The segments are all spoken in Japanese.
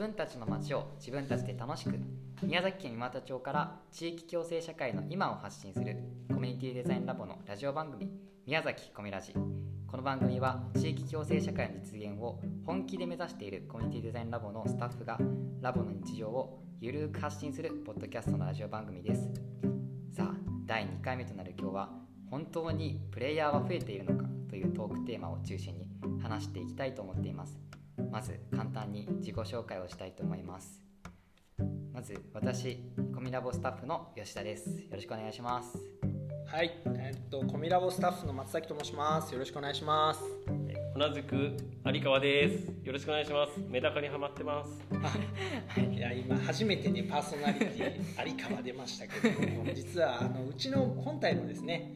分たちの街を自分たちで楽しく宮崎県三股町から地域共生社会の今を発信するコミュニティデザインラボのラジオ番組宮崎コミラジ。この番組は地域共生社会の実現を本気で目指しているコミュニティデザインラボのスタッフがラボの日常をゆるく発信するポッドキャストのラジオ番組です。さあ第2回目となる今日は本当にプレイヤーは増えているのかというトークテーマを中心に話していきたいと思っています。まず簡単に自己紹介をしたいと思いますまず私コミラボスタッフの吉田ですよろしくお願いしますはい、えっとコミラボスタッフの松崎と申します。よろしくお願いします。同じく有川です。よろしくお願いします。メダカにハマってます。いや今初めてねパーソナリティ有川出ましたけども、実はあのうちの本体のですね、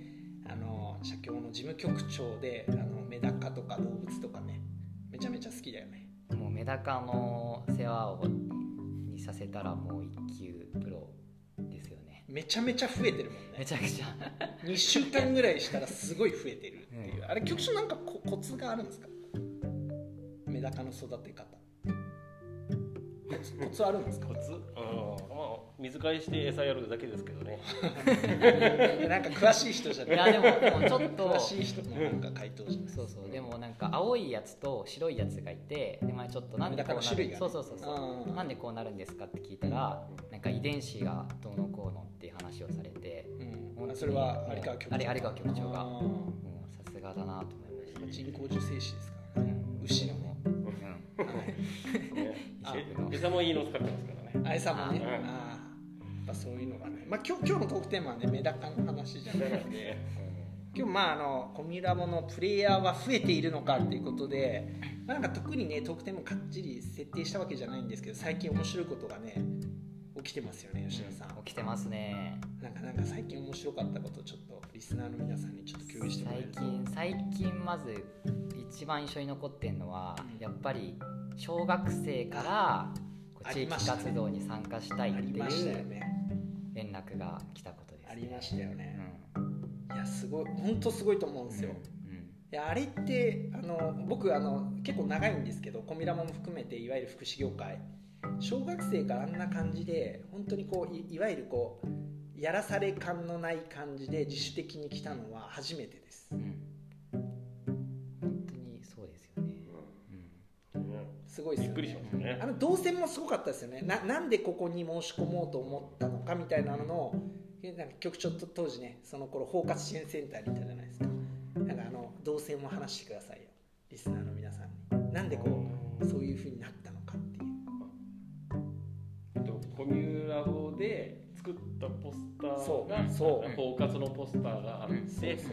あの社協の事務局長であのメダカとか動物とかね、めちゃめちゃ好きだよね。メダカの世話をにさせたらもう一級プロですよねめちゃめちゃ増えてるもんめね。ちゃくちゃ2週間ぐらいしたらすごい増えてるっていう。うあれ局長なんかココツがあるんですか？メダカの育て方。コツあるんですか？コ？ツ？うん、まあ水替えして餌やるだけですけどね。なんか詳しい人じゃない。いやでもでもちょっと。詳しい人のなんか回答じゃないそうそう。でもなんか青いやつと白いやつがいてで前ちょっとなんでこうなる？そうそうそうそう。うん。なんでこうなるんですかって聞いたらなんか遺伝子がどうのこうのっていう話をされてうん。あそれは有川局長あれ有川局長が。うさすがだなと思いました。ー人工授精子ですからね。うん。牛のね。うん。ねあえ餌もいいの使ってますからね。あ餌もね。うん。あー。やっぱそういうのがね。まあ今日今日のトークテーマはねメダカの話じゃなくて今日まああのコミュラボのプレイヤーは増えているのかっていうことで、まあ、なんか特にねトークテーマかっちり設定したわけじゃないんですけど最近面白いことがね起きてますよね吉田さん、起きてますね。なんかなんか最近面白かったことをちょっとリスナーの皆さんにちょっと共有してもらえ最ると。近最近まず一番印象に残ってるのはうん。やっぱり小学生から地域活動に参加したいっていうね。連絡が来たことですありましたよね、うん。いやすごい本当すごいと思うんですよ、うんいやあれってあの僕あの結構長いんですけどコミラボも含めていわゆる福祉業界。小学生からあんな感じで本当にこういいわゆるこうやらされ感のない感じで自主的に来たのは初めてです。うん。本当にそうですよね、うん。ねすごいですよね。びっくりしますね。あ。の動線もすごかったですよね。ななんでここに申し込もうと思ったのかみたいなののなんか局長と当時ねその頃包括支援センターにいたじゃないですか。なんかあの動線を話してくださいよ。リスナーの皆さんに。なんでこうそういうふうになったのかっていう。えっとコミュラボで作ったポスターがそう包括のポスターがあって、うんそ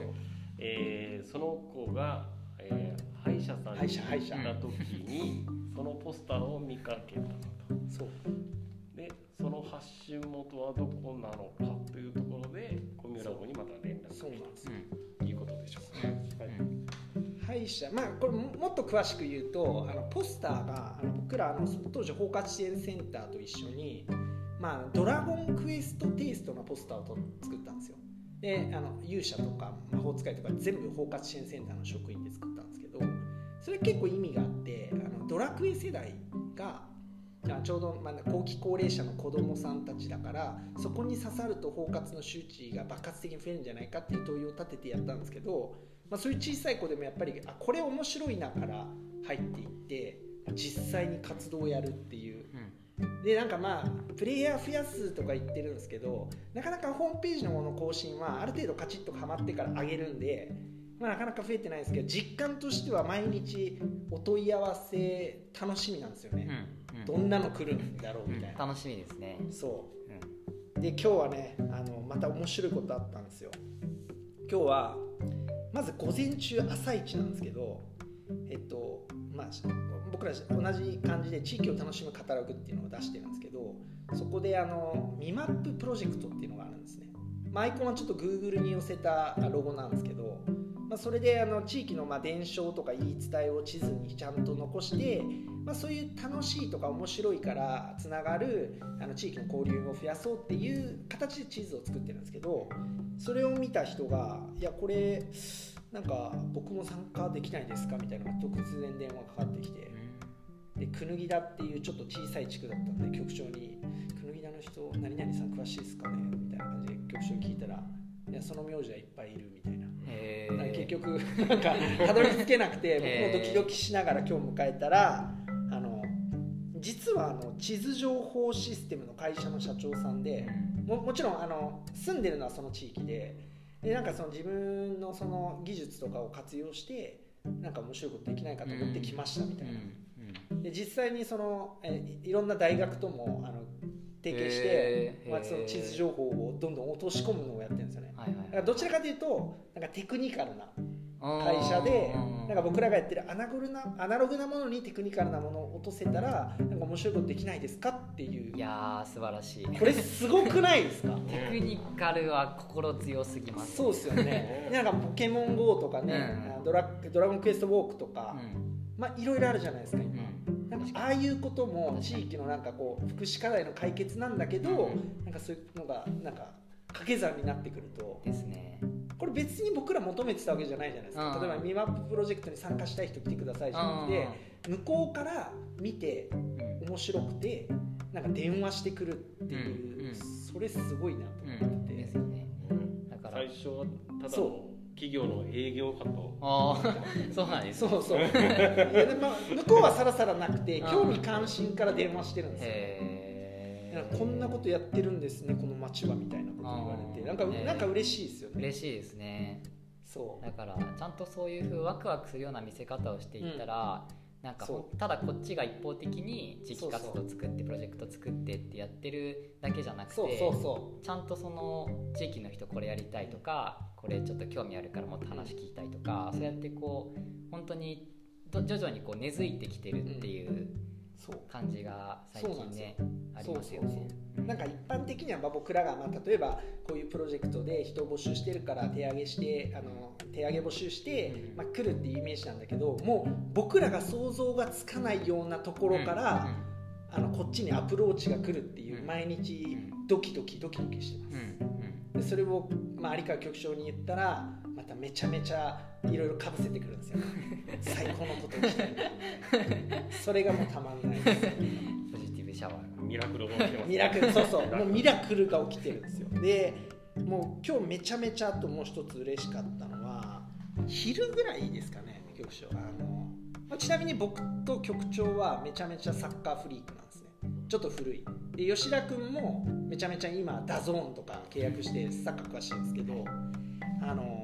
えーその子が、えー歯医者さんに行った時にそのポスターを見かけたと。そう。でその発信元はどこなのかというところでコミュラボにまた連絡そうなんですようんいう。ことでしょうかね。はい歯医者。まあこれももっと詳しく言うとあのポスターがあの僕らあの当時包括支援センターと一緒に、まあ、ドラゴンクエストテイストのポスターを作ったんですよ。であの勇者とか魔法使いとか全部包括支援センターの職員で作ったんですけどそれ結構意味があってあのドラクエ世代がちょうど、まあ、後期高齢者の子供さんたちだからそこに刺さると包括の周知が爆発的に増えるんじゃないかっていう問いを立ててやったんですけど、まあ、そういう小さい子でもやっぱりあこれ面白いなから入っていって実際に活動をやるっていうでなんかまあプレイヤー増やすとか言ってるんですけどなかなかホームページのもの更新はある程度カチッとはまってから上げるんで、まあ、なかなか増えてないですけど実感としては毎日お問い合わせ楽しみなんですよね、うんうん。どんなの来るんだろうみたいな、楽しみですね、そう。で今日はねあのまた面白いことあったんですよ。今日はまず午前中朝一なんですけどえっとまあ僕ら同じ感じで地域を楽しむカタログっていうのを出してるんですけどそこであのミマッププロジェクトっていうのがあるんですね、まあ、アイコンはちょっと Google に寄せたロゴなんですけど、まあ、それであの地域のま伝承とか言い伝えを地図にちゃんと残して、まあ、そういう楽しいとか面白いからつながるあの地域の交流を増やそうっていう形で地図を作ってるんですけどそれを見た人が「いやこれなんか僕も参加できないですか?」みたいなのが突然電話かかってきてで椚田っていうちょっと小さい地区だったんで局長に「椚田の人何々さん詳しいですかね?」みたいな感じで局長に聞いたら「いやその名字はいっぱいいる」みたいな。結局なんかたどり着けなくて僕もドキドキしながら今日迎えたらあの実はあの地図情報システムの会社の社長さんでももちろんあの住んでるのはその地域ででなんかその自分のその技術とかを活用してなんか面白いことできないかと思って来ましたみたいな。で実際にそのえいいろんな大学ともあの提携してまあ、その地図情報をどんどん落とし込むのをやってるんですよね。はいだからどちらかというとなんかテクニカルなはい会社でうんなんか僕らがやってるアナグルなアナログなものにテクニカルなものを落とせたらなんか面白いことできないですかっていう。いやー素晴らしい。これすごくないですか？テクニカルは心強すぎます。そうですよね。なんかポケモン GO とかね、うんドラドラゴンクエストウォークとか、うん。まあいろいろあるじゃないですかう今、ん。なんかああいうことも地域のなんかこう福祉課題の解決なんだけど、うん。なんかそういうのがなんか掛け算になってくると。ですねこれ別に僕ら求めてたわけじゃないじゃないですか、うん。例えばミマッププロジェクトに参加したい人来てくださいじゃなくて、向こうから見てうん面白くてなんか電話してくるっていう、うんうん。それすごいなとうん思ってて、ですよね。だから。最初はただ企業の営業かと。ああ そうなんですそうそう。いやでも向こうはさらさらなくてうん。興味関心から電話してるんですよ。こんなことやってるんですねこの町はみたいな言われてうんなんかね。なんか嬉しいですよね。嬉しいですね。そう。だからちゃんとそういうふうワクワクするような見せ方をしていったら、なんかほんそただこっちが一方的に地域活動作ってプロジェクト作ってってやってるだけじゃなくてそうそうそちゃんとその地域の人これやりたいとかこれちょっと興味あるからもっと話聞きたいとかそうやってこう本当にど徐々にこう根付いてきてるっていううそう感じが最近ねありますよね。なんか一般的にはまあ僕らがまあ例えばこういうプロジェクトで人を募集してるから手挙げしてあの手挙げ募集してうん。まあ来るっていうイメージなんだけどもう僕らが想像がつかないようなところからあのこっちにアプローチが来るっていううん。毎日うん。ドキドキドキドキしてます。でそれを、まあ、有川局長に言ったらまためちゃめちゃいろいろかぶせてくるんですよ。最高のことをしたいそれがもうたまんないです。ポジティブシャワーがミラクルが起きてますミラクルそうそう。もうミラクルが起きてるんですよ。でもう今日めちゃめちゃあともう一つ嬉しかったのは昼ぐらいですかね局長あの、まあ、ちなみに僕と局長はめちゃめちゃサッカーフリークなんですね。ちょっと古い。で吉田君もめちゃめちゃ今 DAZN とか契約してサッカー詳しいんですけどあの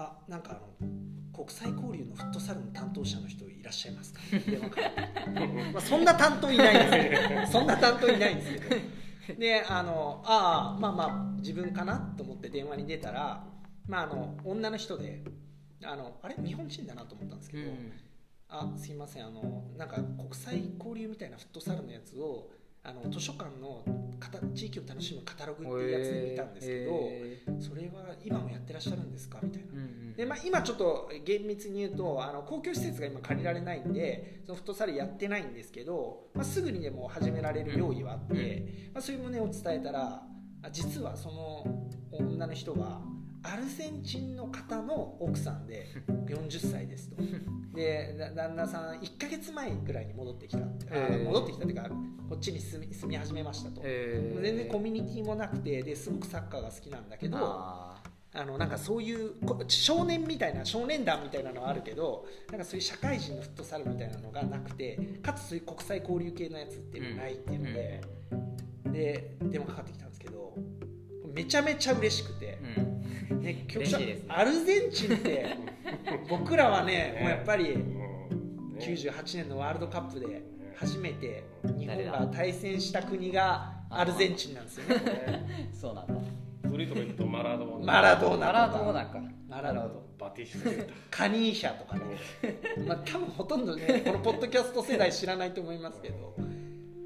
あなんかあの国際交流のフットサルの担当者の人いらっしゃいますか？まあそんな担当いないんですけど。そんな担当いないんですけど。であのああまあまあ自分かなと思って電話に出たら、まあ、あの女の人であのあれ？日本人だなと思ったんですけど、あすいません。あのなんか国際交流みたいなフットサルのやつをあの図書館の地域を楽しむカタログっていうやつで見たんですけど、へー。それは今もやってらっしゃるんですか？みたいな。うんうんで、まあ、今ちょっと厳密に言うとあの公共施設が今借りられないんでそのフットサルやってないんですけど、まあ、すぐにでも始められる用意はあって、まあ、そういう旨を伝えたらあ実はその女の人はアルゼンチンの方の奥さんで40歳ですと。でだ旦那さん1ヶ月前ぐらいに戻ってきたあへー。戻ってきたっていうかこっちに住み住み始めましたと。へー。全然コミュニティもなくてですごくサッカーが好きなんだけどああのなんかそういうこ少年みたいな少年団みたいなのはあるけどなんかそういう社会人のフットサルみたいなのがなくてかつそういう国際交流系のやつっていうのがないっていうので、で電話かかってきたんですけどめちゃめちゃ嬉しくて、ーうんね、局長アルゼンチンって 僕らはねもうやっぱりうん。ね。98年のワールドカップで初めて日本が対戦した国がアルゼンチンなんですよね。ね。そうなんだ。古いとこ行くとマラドーナマラドーナマラドーナか。マラドーナ。バティカニーシャとかね、まあ、多分ほとんどねこのポッドキャスト世代知らないと思いますけど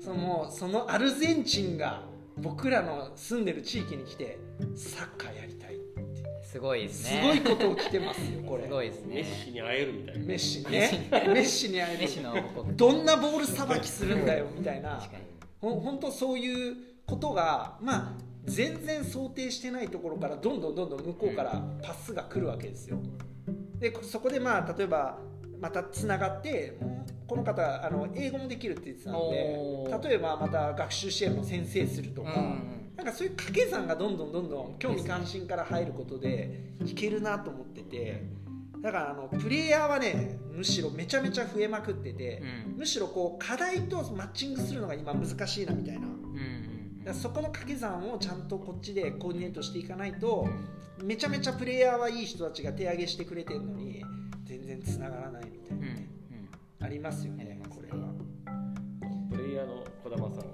そのそのアルゼンチンが僕らの住んでる地域に来てサッカーやりたいすごいですすねごいことを来てますよこれ。すごいですね。メッシに会えるみたいな。メッシね。メッシに会えメッシるのどんなボールさばきするんだよみたいな。確かに。ほ本当そういうことがまあ全然想定してないところからどんどんどんどん向こうからパスが来るわけですよ。でこそこでまあ例えば、またつながってこの方あの英語もできるって言ってたのおー。で例えばまた学習支援の先生するとか、うんなんかそういう掛け算がどんどんどんどん興味関心から入ることでいけるなと思っててだからあのプレイヤーはねむしろめちゃめちゃ増えまくってて、うん。むしろこう課題とマッチングするのが今難しいなみたいな。そこの掛け算をちゃんとこっちでコーディネートしていかないとめちゃめちゃプレイヤーはいい人たちが手挙げしてくれてるのに全然つながらないうんありますよねこれは。プレイヤーの児玉さんね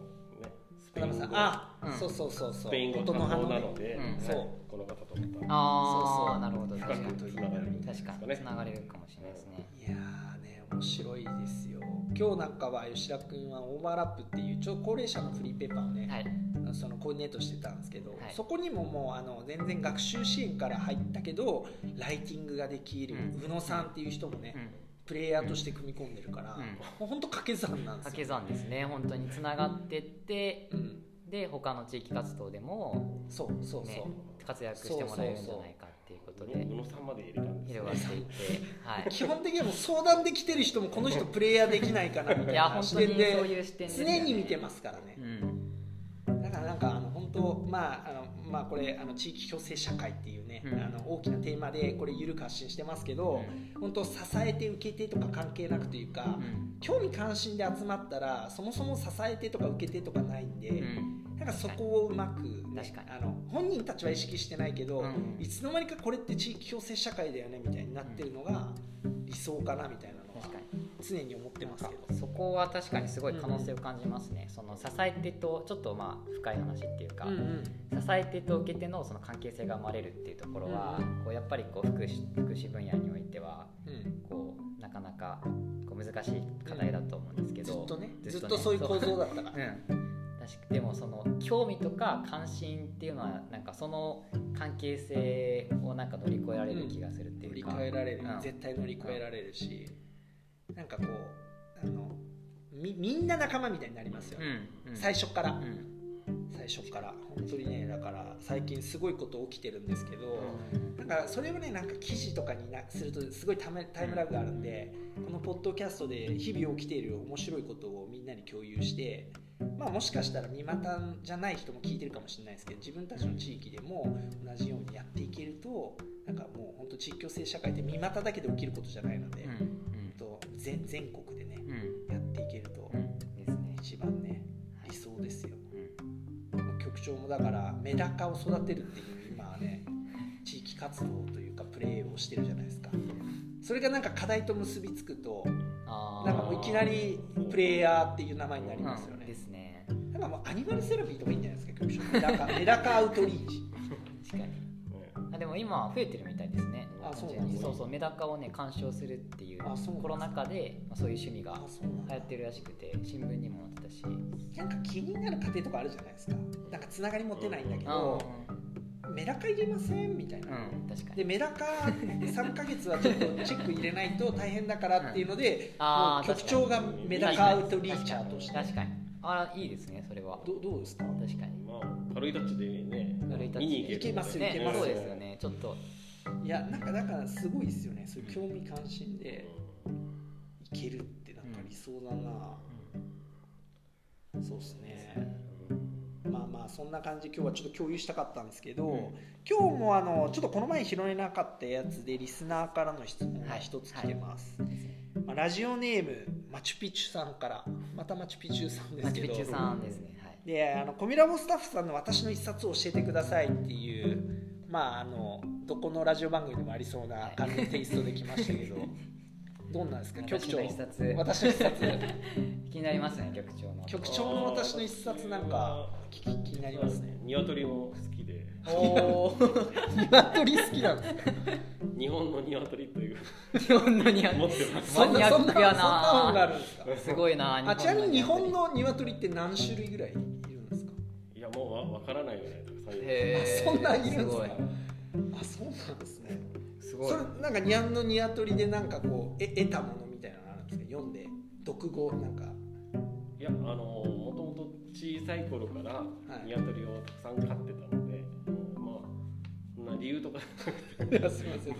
スペイン語。あ、うん。そうそうそうそう。スペイン語音担当なねので、そうこの方とまたああそうそう。なるほど。確かに深くつながるんですかね。確かにつながれるかもしれないですね。いやーね面白いですよ。今日なんかは吉田君はオーバーラップっていう超高齢者のフリーペーパーをね、はい。そのコーディネートしてたんですけど、はい。そこにももうあの全然学習支援から入ったけどライティングができるうん。宇野さんっていう人もね、うんプレイヤーとして組み込んでるから、うん。本当掛け算なんです掛よけ算ですね。本当につながってってうん、で他の地域活動でもそうそうそう、ね活躍してもらえるんじゃないかっていうことで宇野さんまで入れたんです広がっていってはい。基本的にはもう相談できてる人もこの人プレイヤーできないかなみたいな本当にそう視点でね。常に見てますからね。う、ん。だからなんかあの本当まああのまあこれあの地域共生社会っていうね、うん。あの大きなテーマでこれ緩く発信してますけど、本当支えて受けてとか関係なくというか、うん。興味関心で集まったらそもそも支えてとか受けてとかないんで、うん。なんかそこをうまく、ね確かに。あの本人たちは意識してないけど、うん。いつの間にかこれって地域共生社会だよねみたいになってるのが理想かなみたいな確かに。常に思ってますけど。そこは確かにすごい可能性を感じますね、その支え手とちょっとまあ深い話っていうか、うんうん。支え手と受け手のその関係性が生まれるっていうところは、うんこうやっぱりこう福祉福祉分野においてはうん。こうなかなかこう難しい課題だと思うんですけど、ずっとねずっねとそういう構造だったから。う。ん。でもその興味とか関心っていうのはなんかその関係性をなんか乗り越えられる気がするって乗りいうか、越えられる、うん。絶対乗り越えられるし、なんかこうあのみみんな仲間みたいになりますよ、うんうん、最初から、うん。最初から。本当にねだから最近すごいこと起きてるんですけど、なんかそれをねなんか記事とかになするとすごいタイムタイムラグがあるんでこのポッドキャストで日々起きている面白いことをみんなに共有して、まあ、もしかしたら未またじゃない人も聞いてるかもしれないですけど自分たちの地域でも同じようにやっていけるとなんかもう本当地域共生社会って未まただけで起きることじゃないので、うん全全国でねやっていけるとうん。ですね。一番ね理想ですよ。うん。局長もだからメダカを育てるっていう今はね 地域活動というかプレーをしてるじゃないですか。それがなんか課題と結びつくとなんかもういきなりプレイヤーっていう名前になりますようん。ねですね。なんかもうアニマルセラピーとかいいんじゃないですか局長。メダカメダカアウトリーチ 確かに。あでも今は増えてるみたいですね。あそうそうメダカをね鑑賞するっていうコロナ禍で、まあ、そういう趣味が流行ってるらしくて新聞にも載ってたし。なんか気になる家庭とかあるじゃないですか。なんかつながり持てないんだけあどメダカ入れません？みたいな、うん確かに。でメダカ3ヶ月はちょっとチェック入れないと大変だからっていうので、う局長がメダカアウトリーチャー。として確かに。あいいですねそれは。どどうですか？確かに。まあ軽いタッチでね軽いタッチで。見に行ける行けますよね行けます。そうですよね。ちょっといやなんかだからすごいですよね。そういう興味関心でいけるってなんか理想だな、そうですね。まあまあそんな感じ。今日はちょっと共有したかったんですけど、うん。今日もあのちょっとこの前拾えなかったやつでリスナーからの質問がはい一つ来てます、まあ、ラジオネームマチュピチュさんから。またマチュピチュさんですけど。マチュピチュさんですね。はい。であのコミラボスタッフさんの私の一冊を教えてくださいっていうまああのどこのラジオ番組でもありそうな感じのテイストで来ましたけど。どんなんですか？局長。私の一冊。私の一冊。気になりますね局長の。局長の私の一冊なんか気気になりますね。鶏も好きで。おお 鶏好きなんですか？日本の鶏という。日本のニワ持ってます。そんなそんなそんなマニアックや本があなるんですか？すごいなあちなみに日本のの鶏って何種類ぐらいいるんですか？いやもうわわからないぐらいへー。あそんなんいるんですかすごい。あそうなんですね。すごい。それなんかニャンのニワトリでなんかこうえ得たものみたいなのあるんですか？読んで。読語なんか。いやあのもともと小さい頃からい。鶏をたくさん飼ってたのな理由とかいやすみません。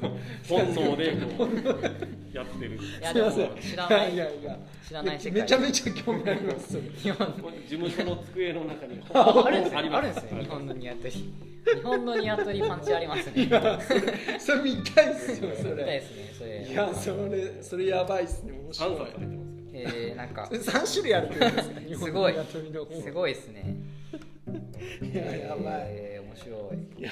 本能でこうやってる。いやでも知らない。いやいや知らない世界。めちゃめちゃ興味あります。日本事務所の机の中に。ああるんですあるんですね。日本のニワトリ。日本のニワトリパンチありますね。それ見たいっすよそ見たいれですねそれ。いやそれそれやばいっすね。面3白いえー、なんか。三種類あるってことですかすごい。すごいですね。いややばい。えー、面白い。いや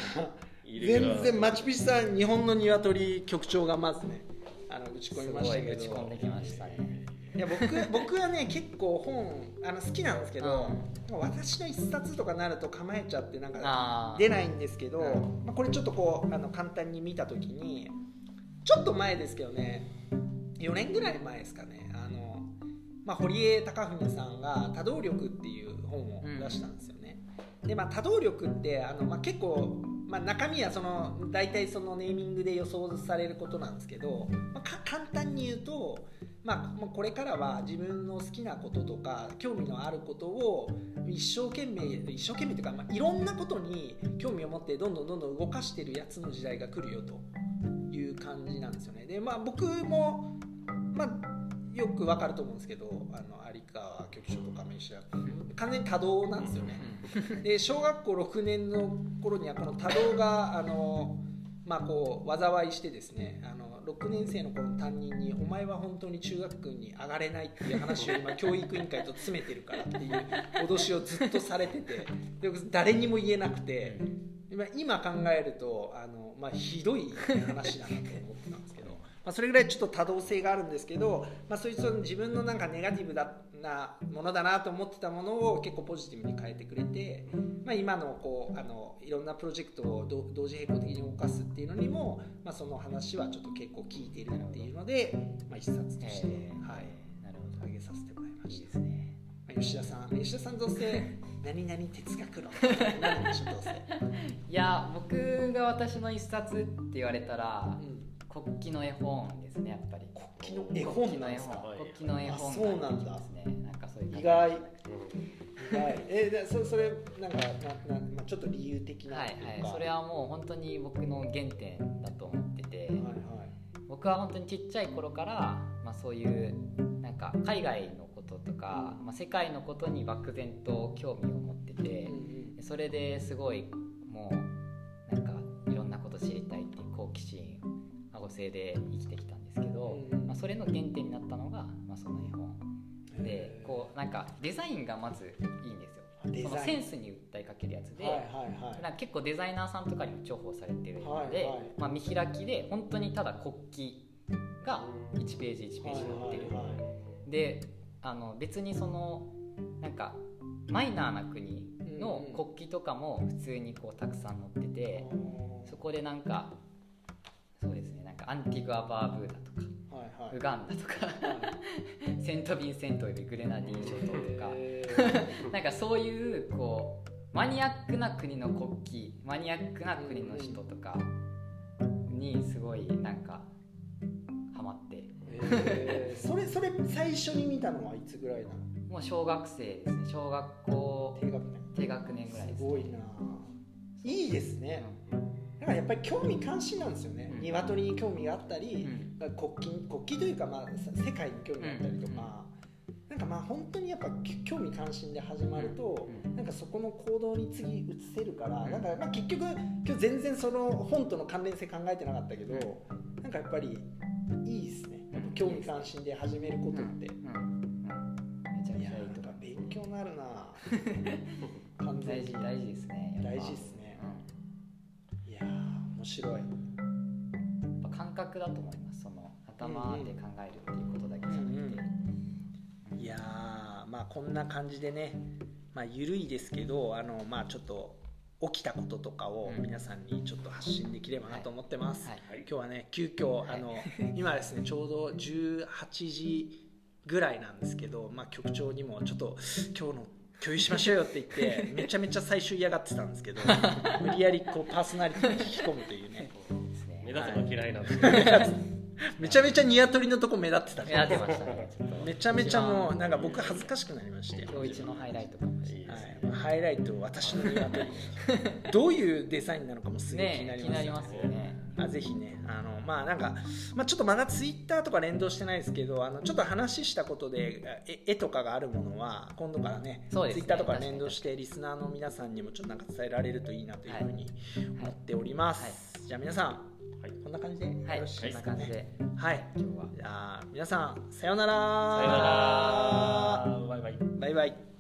全然マチュピチさん日本の鶏局長がまずねあの打ち込みすましたけど。打ち込んできましたね。いや僕 僕はね結構本あの好きなんですけど、私の一冊とかなると構えちゃってなんか出ないんですけど、うん。まあ、これちょっとこうあの簡単に見た時にちょっと前ですけどね4年ぐらい前ですかねあの、まあ、堀江貴文さんが「多動力」っていう本を出したんですよね。でまあ、多動力ってあの、まあ、結構、まあ、中身はその大体そのネーミングで予想されることなんですけど、まあ、簡単に言うと、まあ、これからは自分の好きなこととか興味のあることを一生懸命一生懸命というか、まあ、いろんなことに興味を持ってどんどんどんどん動かしてるやつの時代が来るよという感じなんですよね。でまあ、僕も、よくわかると思うんですけどあの有川局長とか飯田完全に多動なんですよね。で小学校6年の頃にはこの多動があの、まあ、こう災いしてですねあの6年生の頃の担任に「お前は本当に中学に上がれない」っていう話を今 教育委員会と詰めてるからっていう脅しをずっとされててで誰にも言えなくて今今考えるとあの、まあ、ひどい話だなと思ってたんですけど。まあ、それぐらいちょっと多動性があるんですけど、まあ、そういう自分のなんかネガティブだなものだなと思ってたものを結構ポジティブに変えてくれて、まあ、今のこうあのいろんなプロジェクトを同同時並行的に動かすっていうのにも、まあ、その話はちょっと結構聞いてるっていうので、まあ、一冊として、えーはい、なるほど。挙げさせてもらいました。ですね。まあ、吉田さん。吉田さんどうせ 何々哲学論いや僕が私の一冊って言われたらうん国旗の絵本ですねやっぱり。国旗の絵本なんですか？国旗の絵本。あそうなんだ。なんかそういう意外。はい、えでそそれなんかなな、まあ、ちょっと理由的なはいはい。それはもう本当に僕の原点だと思ってて、はいはい。僕は本当にちっちゃい頃から、まあ、そういうなんか海外のこととか、まあ、世界のことに漠然と興味を持っててそれですごいもうなんかいろんなこと知りたいっていう好奇心旺盛で生きてきたんですけど、うん。まあ、それの原点になったのが、まあ、その絵本。でこうなんかデザインがまずいいんですよ。デザイン。そのセンスに訴えかけるやつで、はいはいはい。結構デザイナーさんとかにも重宝されてるので、はいはい。まあ、見開きで本当にただ国旗が1ページ1ページ載ってる、はいはいはい。であの別にそのなんかマイナーな国の国旗とかも普通にこうたくさん載ってて、そこでなんかそうですね。なんかアンティグア・バーブーダとかはいはい。ウガンダとかセント・ヴィンセント・でグレナディン諸島とか。へなんかそういうこうマニアックな国の国旗マニアックな国の人とかにすごいなんかハマって。それそれ最初に見たのはいつぐらいなの？もう小学生ですね。小学校低学年。低学年ぐらいですすごいな。いいですね。うん。だからやっぱり興味関心なんですよね。うん。鶏に興味があったり、うん。国旗国旗というか、まあ、さ世界に興味があったりとか、なんかまあ本当にやっぱき興味関心で始まると、うん。なんかそこの行動に次移せるから、うん。なんかまあ結局今日全然その本との関連性考えてなかったけど、なんかやっぱりいいですね。興味関心で始めることって、うん。うん。うん。めちゃめちゃいいとか。勉強になるな。完全に。大事大事ですね大事ですね白い。やっぱ感覚だと思います。その頭で考えるっていうことだけじゃなくて、いやーまあこんな感じでね。まあ緩いですけどあのまあちょっと起きたこととかをうん。皆さんにちょっと発信できればなと思ってます、はい。はい。今日はね急遽はい。あの今ですねちょうど18時ぐらいなんですけど、まあ、局長にもちょっと今日の共有しましょうよって言ってめちゃめちゃ最初嫌がってたんですけど 無理やりこうパーソナリティに引き込むというね目立つの嫌いなんですめちゃめちゃニワトリのとこ目立ってたやってましたねめちゃめちゃもうなんか僕恥ずかしくなりまして。今日一のハイライトかもしれないはい、ハイライト私の鶏どういうデザインなのかもすげえ気になねりますよね。気になりますよねあぜひねあのまあなんか、まあ、ちょっとまだツイッターとか連動してないですけどあのちょっと話したことでえ絵とかがあるものは今度からねねツイッターとか連動してリスナーの皆さんにもちょっとなんか伝えられるといいなというふうに思っております、じゃあ皆さん、はい。こんな感じでよはい。ろしいですかね？はい、今日は。じゃあ皆さんさようなら。さよなら。バイバイ。バイバイ